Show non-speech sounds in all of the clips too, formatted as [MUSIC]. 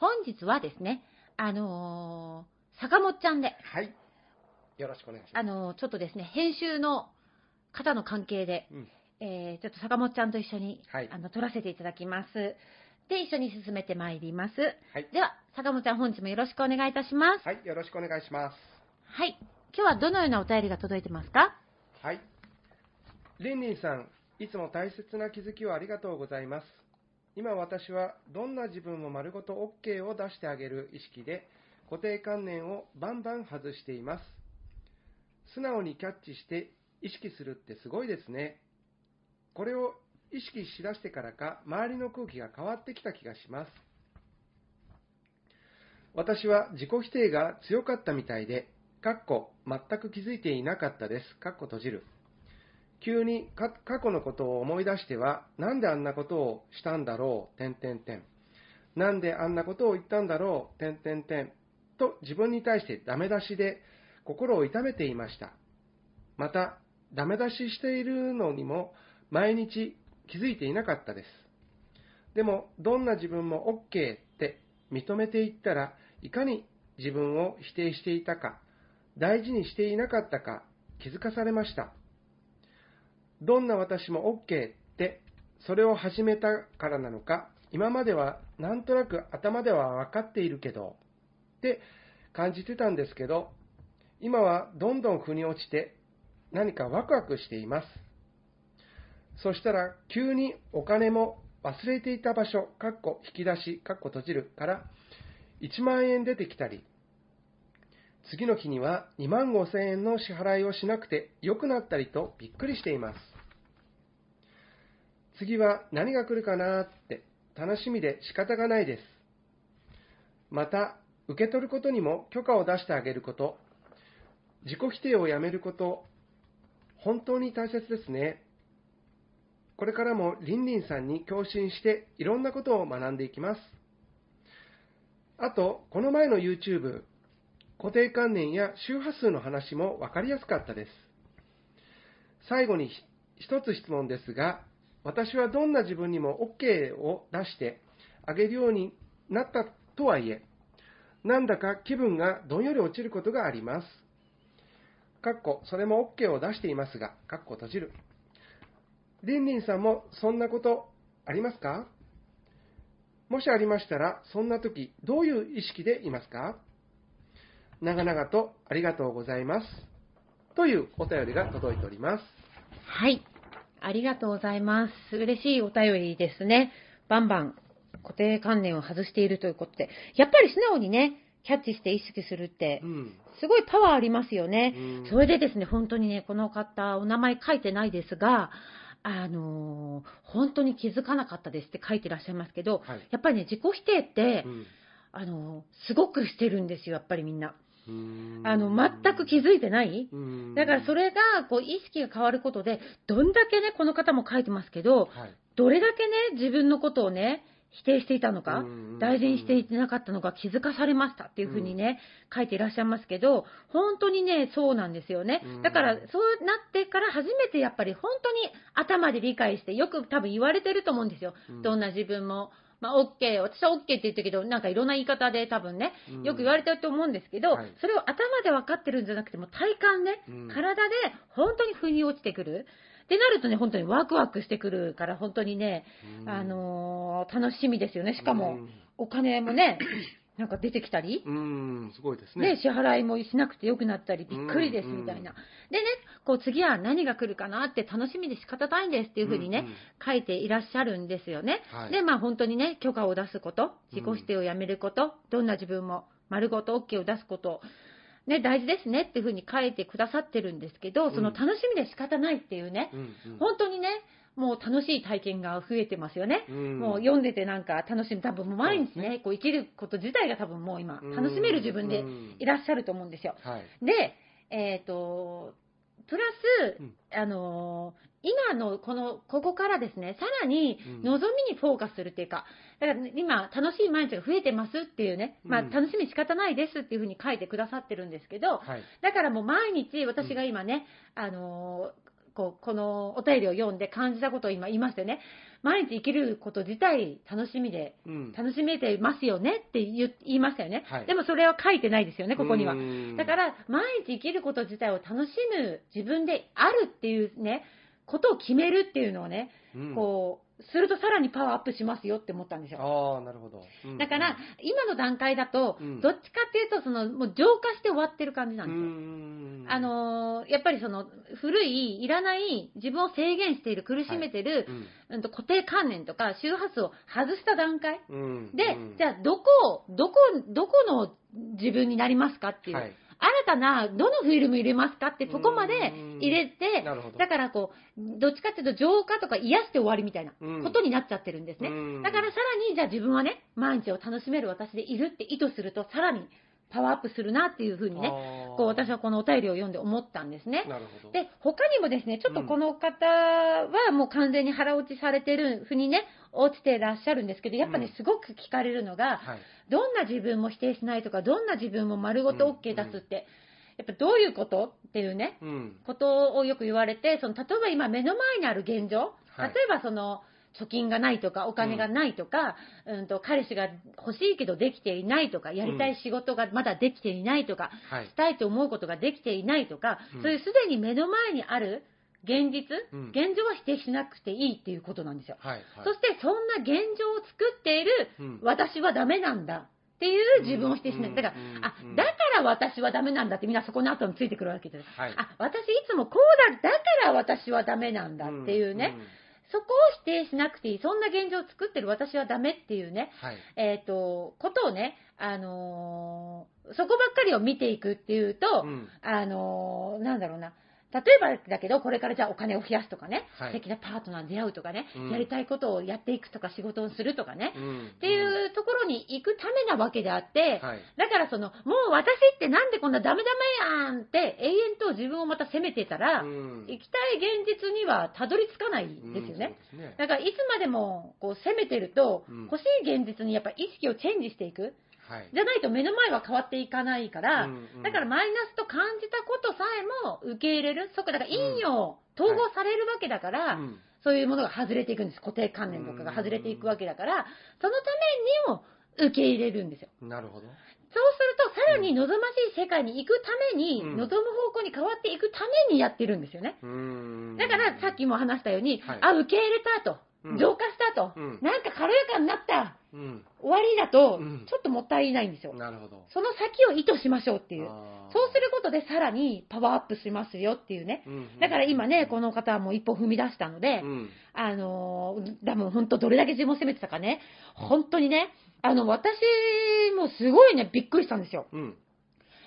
本日はですね、あのー、坂本ちゃんで、はい。よろしくお願いします。あのーちょっとですね、編集の方の関係で、うん。えーちょっと坂本ちゃんと一緒に、はいあの、撮らせていただきます。で、一緒に進めてまいります。はい。では、坂本ちゃん本日もよろしくお願いいたします。はい。よろしくお願いします。はい。今日はどのようなお便りが届いてますか？はい。リンリンさん、いつも大切な気づきをありがとうございます。今私はどんな自分も丸ごと OK を出してあげる意識で固定観念をバンバン外しています。素直にキャッチして意識するってすごいですね。これを意識しだしてからか周りの空気が変わってきた気がします。私は自己否定が強かったみたいで、かっこ全く気づいていなかったです。かっこ閉じる。急に過去のことを思い出しては、なんであんなことをしたんだろう、点点点。なんであんなことを言ったんだろう、点点点。と自分に対してダメ出しで心を痛めていました。また、ダメ出ししているのにも毎日気づいていなかったです。でも、どんな自分も OK って認めていったらいかに自分を否定していたか、大事にしていなかったか気づかされました。どんな私も OK って、それを始めたからなのか、今まではなんとなく頭では分かっているけど、って感じてたんですけど、今はどんどん腑に落ちて何かワクワクしています。そしたら急にお金も忘れていた場所、かっこ引き出し、かっこ閉じるから1万円出てきたり、次の日には2万5千円の支払いをしなくて良くなったりとびっくりしています。次は何が来るかなって楽しみで仕方がないです。また、受け取ることにも許可を出してあげること、自己否定をやめること、本当に大切ですね。これからもリンリンさんに共振していろんなことを学んでいきます。あと、この前の YouTube、固定観念や周波数の話も分かりやすかったです。最後に一つ質問ですが、私はどんな自分にも OK を出してあげるようになったとはいえ、なんだか気分がどんより落ちることがあります。かっこ、それも OK を出していますが、かっこ閉じる。りんりんさんもそんなことありますか？もしありましたら、そんな時、どういう意識でいますか？長々とありがとうございます。というお便りが届いております。はい。ありがとうございます。嬉しいお便りですね。バンバン固定観念を外しているということで。やっぱり素直にね、キャッチして意識するってう、ん。すごいパワーありますよね。うんそれでですね、本当にね、この方、お名前書いてないですが、あのー本当に気づかなかったですって書いてらっしゃいますけど、はいやっぱりね、自己否定って、うんあのーすごくしてるんですよ、やっぱりみんな。あの、全く気づいてない？うんだからそれが、こう、意識が変わることで、どんだけね、この方も書いてますけど、はい。どれだけね、自分のことをね、否定していたのか、うん大事にしていなかったのか気づかされましたっていうふうにね、書いていらっしゃいますけど、本当にね、そうなんですよねうん。だから、そうなってから初めてやっぱり本当に頭で理解して、よく多分言われてると思うんですよ。うんどんな自分も。まあ、OK。私は OK って言ったけど、なんかいろんな言い方で多分ね、うんよく言われてると思うんですけど、はいそれを頭で分かってるんじゃなくても、体感ね、うん体で本当に腑に落ちてくる。ってなるとね、本当にワクワクしてくるから、本当にね、うんあのー楽しみですよね。しかも、うんお金もね、[COUGHS] なんか出てきたり、うん、すごいですね、ね。支払いもしなくてよくなったり、びっくりですうんみたいな。でね、こう次は何が来るかなって楽しみで仕方ないんですっていうふうにね、うんうん書いていらっしゃるんですよね。はいで、まあ本当にね、許可を出すこと、自己否定をやめること、どんな自分も丸ごと OK を出すこと、ね、大事ですねっていうふうに書いてくださってるんですけど、その楽しみで仕方ないっていうね、うんうん本当にね、もう楽しい体験が増えてますよね。うんもう読んでてなんか楽しみ、多分もう毎日ね、こう生きること自体が多分もう今、うん楽しめる自分でいらっしゃると思うんですよ。はい。で、えっ、と、プラス、うんあのー今のこの、ここからですね、さらにうん望みにフォーカスするっていうか、だから今、楽しい毎日が増えてますっていうね、まあ、うん楽しみ仕方ないですっていうふうに書いてくださってるんですけど、はい。だからもう毎日、私が今ね、あのーこうこのお便りを読んで感じたことを今言いましたよね。毎日生きること自体楽しみで、うん。楽しめてますよねって言いましたよね、はい。でもそれは書いてないですよね、ここには。う。ん。だから、毎日生きること自体を楽しむ自分であるっていうね、ことを決めるっていうのをね、うん。こう、するとさらにパワーアップしますよって思ったんですよ。ああ、なるほど。うんだから、今の段階だとうん、どっちかっていうと、その、もう浄化して終わってる感じなうんですよ。んあ、のーやっぱりその、古い、いらない、自分を制限している、苦しめてる、うんうんと固定観念とか周波数を外した段階うんで、うんじゃあ、どこを、どこ、どこの自分になりますかっていう、はい。新たな、どのフィルム入れますかって、そこまで入れて。だからこう、どっちかっていうと浄化とか癒して終わりみたいなうんことになっちゃってるんですね。うんだからさらに、じゃあ自分はね、毎日を楽しめる私でいるって意図すると、さらにパワーアップするなっていうふうにね、こう私はこのお便りを読んで思ったんですね。で、他にもですね、ちょっとこの方はもう完全に腹落ちされてるふうにね、落ちてらっしゃるんですけど、やっぱねうん、すごく聞かれるのが、はい。どんな自分も否定しないとか、どんな自分も丸ごと OK 出すって、やっぱどういうことっていうね、うん。ことをよく言われて、その例えば今目の前にある現状、はい例えばその、貯金がないとか、お金がないとか、うん、と彼氏が欲しいけどできていないとか、やりたい仕事がまだできていないとか、はいし。たいと思うことができていないとか、うんそういうすでに目の前にある現実、うん現状は否定しなくていいっていうことなんですよ。はい。はいそしてそんな現状を作っているうん私はダメなんだっていう自分を否定しない。うんだから、うんあうん、だから私はダメなんだってみんなそこの後についてくるわけです。はい。あ、私いつもこうだ、だから私はダメなんだっていうね、んんそこを否定しなくていい、そんな現状を作ってる私はダメっていうね、はい。えっ、と、ことをね、あのーそこばっかりを見ていくっていうと、うん。あのーなんだろうな、例えばだけど、これからじゃあお金を増やすとかね、はい素敵なパートナーに出会うとかね、うんやりたいことをやっていくとか仕事をするとかね、うんっていうところに行くためなわけであって、はい。だからその、もう私ってなんでこんなダメダメやんって永遠と自分をまた責めてたら、うん行きたい現実にはたどり着かないですよね。ね。だからいつまでもこう責めてると、うん欲しい現実にやっぱ意識をチェンジしていく。はい。じゃないと目の前は変わっていかないから、うんうんだからマイナスと感じたことさえも受け入れる。そこだから陰陽統合されるわけだから、うんそういうものが外れていくんです。固定観念とかが外れていくわけだから、そのためにも受け入れるんですよ。なるほど。そうすると、さらに望ましい世界に行くために、うん望む方向に変わっていくためにやってるんですよね。だから、さっきも話したように、はいあ、受け入れたと、うん浄化したと、うんなんか軽やかになった、うん。終わりだと、うんちょっともったいないんですよ。なるほど。その先を意図しましょうっていう。そうすることでさらにパワーアップしますよっていうね。うんだから今ね、この方はもう一歩踏み出したので、うん。あのー、多分本当どれだけ自分を責めてたかね、本当にね、あの、私もすごいね、びっくりしたんですよ。うん。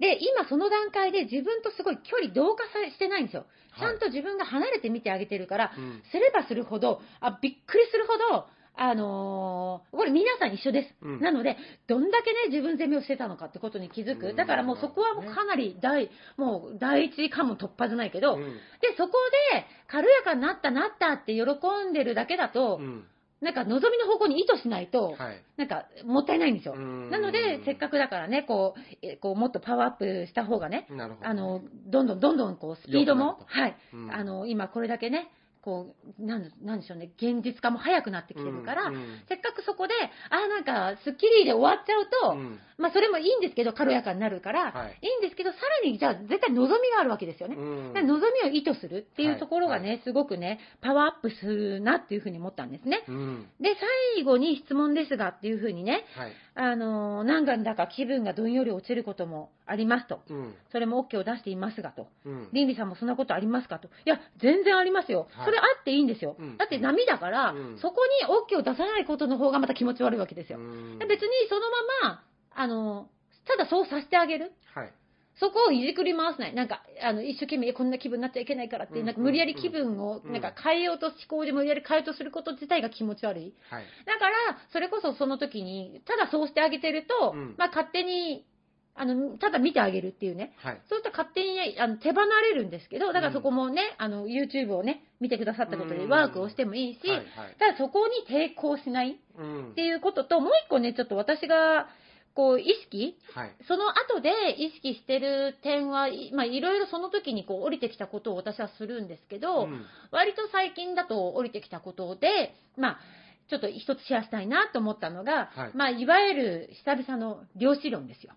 で、今その段階で自分とすごい距離同化さしてないんですよ。ちはいゃんと自分が離れて見てあげてるから、うんすればするほど、あ、びっくりするほど、あのーこれ皆さん一緒です。うんなので、どんだけね、自分責めをしてたのかってことに気づく。うんだからもうそこはもうかなり大、もう第一関門突破じゃないけど、うんで、そこで軽やかになったなったって喜んでるだけだと、うんなんか望みの方向に意図しないと、はい。なんかもったいないんですよ。ななので、せっかくだからね、こう、えこうもっとパワーアップした方がね、なるほど。あの、どんどんどんどんこう、スピードもはい、うん、あの、今これだけね、こう、なんなんでしょうね、現実化も早くなってきてるから、うんうんせっかくそこで、あ、なんか、スッキリで終わっちゃうと、うんまあ、それもいいんですけど、軽やかになるから、はいい、いんですけど、さらに、じゃあ、絶対望みがあるわけですよね。うん望みを意図するっていうところがね、はいすごくね、パワーアップするなっていうふうに思ったんですね。うん。で、最後に質問ですがっていうふうにね、はい。あのー、何だか気分がどんより落ちることもありますと。うん。それも OK を出していますがと。うん。リンリさんもそんなことありますかと。いや、全然ありますよ。はいそれあっていいんですよ。うんだって波だから、うんそこに OK を出さないことの方がまた気持ち悪いわけですよ。別にそのまま、あの、ただそうさせてあげる。はい。そこをいじくり回さない。なんか、あの、一生懸命こんな気分になっちゃいけないからって、うんなんか無理やり気分を、うんなんか変えようと、思考で無理やり変えようとすること自体が気持ち悪い。はい。だから、それこそその時に、ただそうしてあげてると、うんまあ勝手に、あの、ただ見てあげるっていうね。はい。そうすると勝手にね、あの手離れるんですけど、だからそこもね、あの、YouTube をね、見てくださったことでうんワークをしてもいいし、はい。はい。ただそこに抵抗しないうんっていうことと、もう一個ね、ちょっと私が、こう、意識？はい。その後で意識してる点は、いまあ、いろいろその時にこう降りてきたことを私はするんですけど、うん割と最近だと降りてきたことで、まあ、ちょっと一つシェアしたいなと思ったのが、はいまあ、いわゆる久々の量子論ですよ。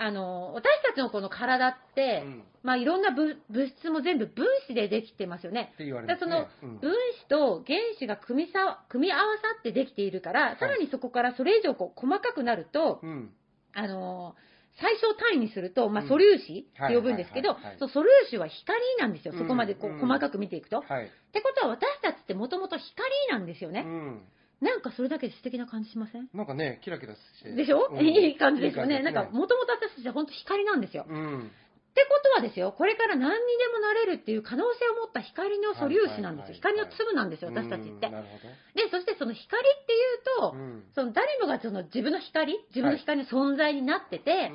おあの、私たちのこの体って、うんまあ、いろんな物物質も全部分子でできてますよね。って言われその分子と原子が組みさ組み合わさってできているから、さらにそこからそれ以上こう細かくなると、うん。あの最小単位にすると、まあ、うん素粒子って呼ぶんですけど素粒子は光なんですよ、そこまでこううん細かく見ていくと。っはい。てことは、私たちってもともと光なんですよね。うん。なんかそれだけで素敵な感じしません？なんかね、キラキラして。でしょ、うんいい感じですよね。いい感じなんか、もともと私たちは本当光なんですよ。うん。ってことはですよ、これから何にでもなれるっていう可能性を持った光の素粒子なんですよ。はいはいはい光の粒なんですよ、私たちってうん。なるそしてその光っていうと、ど。うん。その誰もがその自分の光、自分の光の存在になってて、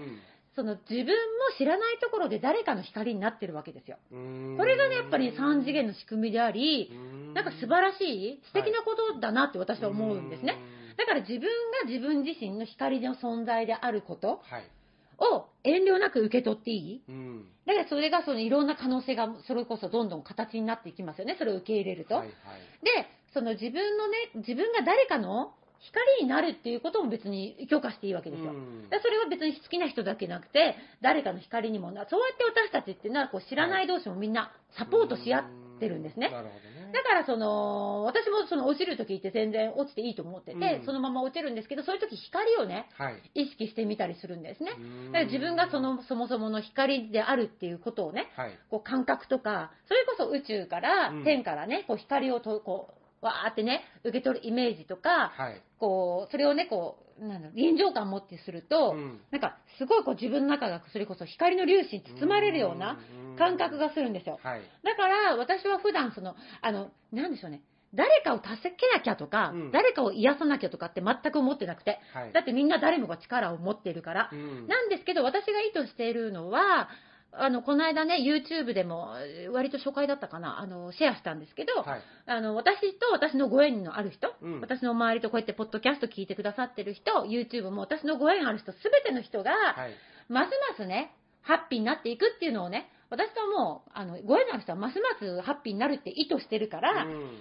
その自分も知らないところで誰かの光になってるわけですよ。うんこれがね、やっぱり3次元の仕組みであり、なんか素晴らしい、素敵なことだなって私は思うんですね。。だから自分が自分自身の光の存在であることはい。を遠慮なく受け取っていい？うん。だからそれがそのいろんな可能性がそれこそどんどん形になっていきますよね。それを受け入れると。はいはい。で、その自分のね、自分が誰かの光になるっていうことも別に許可していいわけですよ。うんだそれは別に好きな人だけなくて、誰かの光にもな、そうやって私たちっていうのはこう知らない同士もみんなサポートし合ってるんですね。なるほどね。だからその、私もその落ちるときって全然落ちていいと思ってて、うんそのまま落ちるんですけど、そういうとき光をね、はい。意識してみたりするんですね。うんだから自分がその、そもそもの光であるっていうことをね、はい。こう感覚とか、それこそ宇宙から、うん天からね、こう光をと、こう、わーってね、受け取るイメージとか、はい。こう、それをね、こう、なんだろう、臨場感を持ってすると、うんなんか、すごいこう自分の中がそれこそ光の粒子に包まれるような感覚がするんですよ。はい。だから、私は普段その、あの、なんでしょうね、誰かを助けなきゃとか、うん誰かを癒さなきゃとかって全く思ってなくて、はい。だってみんな誰もが力を持っているから。うんなんですけど、私が意図しているのは、あの、この間ね、YouTube でも、えー割と初回だったかな、あの、シェアしたんですけど、はい。あの、私と私のご縁のある人、うん私の周りとこうやってポッドキャスト聞いてくださってる人、YouTube も私のご縁ある人、すべての人が、はい。ますますね、ハッピーになっていくっていうのをね、私ともう、あの、ご縁のある人はますますハッピーになるって意図してるから、うんそういう意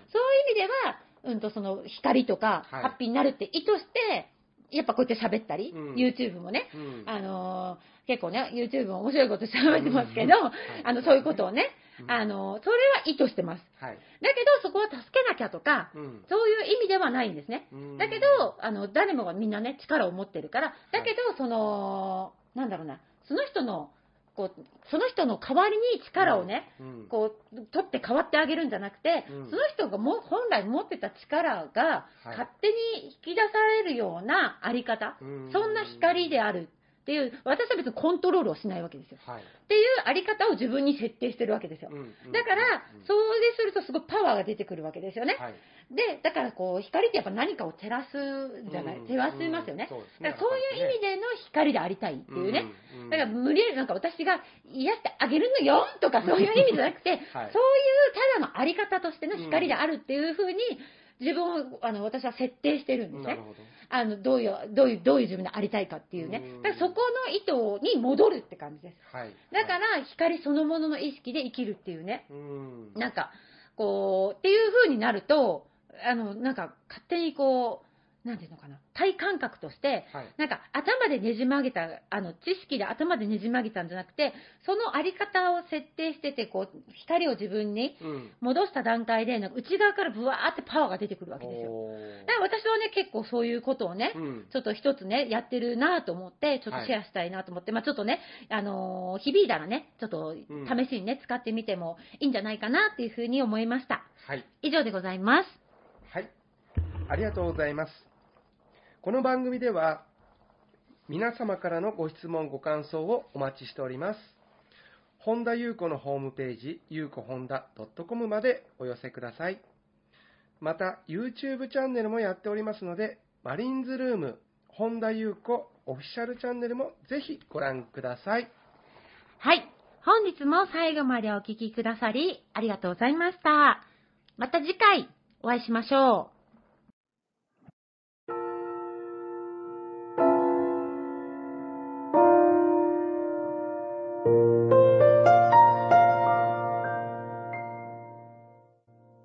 味では、うんと、その、光とか、はいハッピーになるって意図して、やっぱこうやって喋ったり、うん。YouTube もね、うん。あのー結構ね、YouTube も面白いこと喋ってますけど、うん [LAUGHS] あの、そういうことをね、うん。あのーそれは意図してます。はい。だけど、そこは助けなきゃとか、うん。そういう意味ではないんですね。うん。だけど、あの、誰もがみんなね、力を持ってるから、だけど、その、なんだろうな、その人の、こう、その人の代わりに力をね、うんこう、取って変わってあげるんじゃなくて、うんその人がも本来持ってた力が、はい勝手に引き出されるようなあり方、うんそんな光であるっていう、私は別にコントロールをしないわけですよ。はい。っていうあり方を自分に設定してるわけですよ。うんだから、うんそうでするとすごいパワーが出てくるわけですよね。はい。で、だからこう、光ってやっぱ何かを照らすじゃない、うん照らしますよね。うんそうですねだからそういう意味での光でありたいっていうね。うんうんだから無理やりなんか私が癒してあげるのよとかそういう意味じゃなくて、はいそういうただのあり方としての光であるっていうふうに、自自分を、あの、私は設定してるんですね。あの、どういう、どういう、どういう自分でありたいかっていうねうん。だからそこの意図に戻るって感じです。はい。だから、光そのものの意識で生きるっていうね。うん。なんか、こう、っていう風になると、あの、なんか、勝手にこう、なんていうのかな、体感覚として、はい。なんか頭でねじ曲げた、あの、知識で頭でねじ曲げたんじゃなくて、そのあり方を設定してて、こう、光を自分にうん。戻した段階で、なんか内側からブワーってパワーが出てくるわけですよ。だから私はね、結構そういうことをね、うん。ちょっと一つね、やってるなと思って、ちょっとシェアしたいなと思って、まあちょっとね、あのー響いたらね、ちょっとうん試しにね、使ってみてもいいんじゃないかなっていうふうに思いました。はい。以上でございます。ありがとうございます。この番組では、皆様からのご質問、ご感想をお待ちしております。本田裕子のホームページ、ゆうこほんだ .com までお寄せください。また、YouTube チャンネルもやっておりますので、マリンズルーム、本田裕子オフィシャルチャンネルもぜひご覧ください。はい。本日も最後までお聞きくださり、ありがとうございました。また次回お会いしましょう。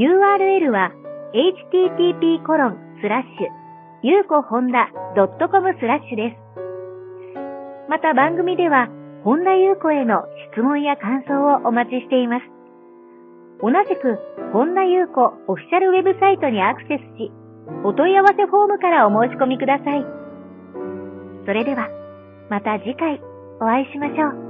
URL は http コロンスラッシュゆうこほんだ .com スラッシュです。また番組では、本田ゆう子への質問や感想をお待ちしています。同じく、本田ゆう子オフィシャルウェブサイトにアクセスし、お問い合わせフォームからお申し込みください。それでは、また次回お会いしましょう。